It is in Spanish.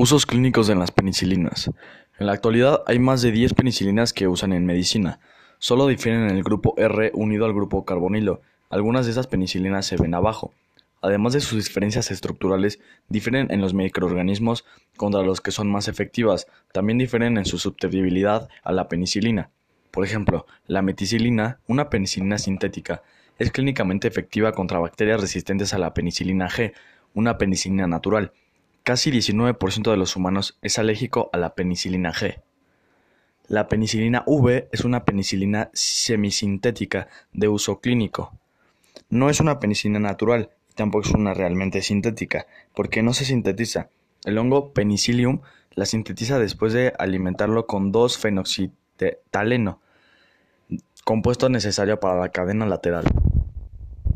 Usos clínicos de las penicilinas. En la actualidad hay más de 10 penicilinas que usan en medicina. Solo difieren en el grupo R unido al grupo carbonilo. Algunas de esas penicilinas se ven abajo. Además de sus diferencias estructurales, difieren en los microorganismos contra los que son más efectivas. También difieren en su susceptibilidad a la penicilina. Por ejemplo, la meticilina, una penicilina sintética, es clínicamente efectiva contra bacterias resistentes a la penicilina G, una penicilina natural. Casi 19% de los humanos es alérgico a la penicilina G. La penicilina V es una penicilina semisintética de uso clínico. No es una penicilina natural y tampoco es una realmente sintética, porque no se sintetiza. El hongo Penicillium la sintetiza después de alimentarlo con 2-fenoxitaleno, compuesto necesario para la cadena lateral.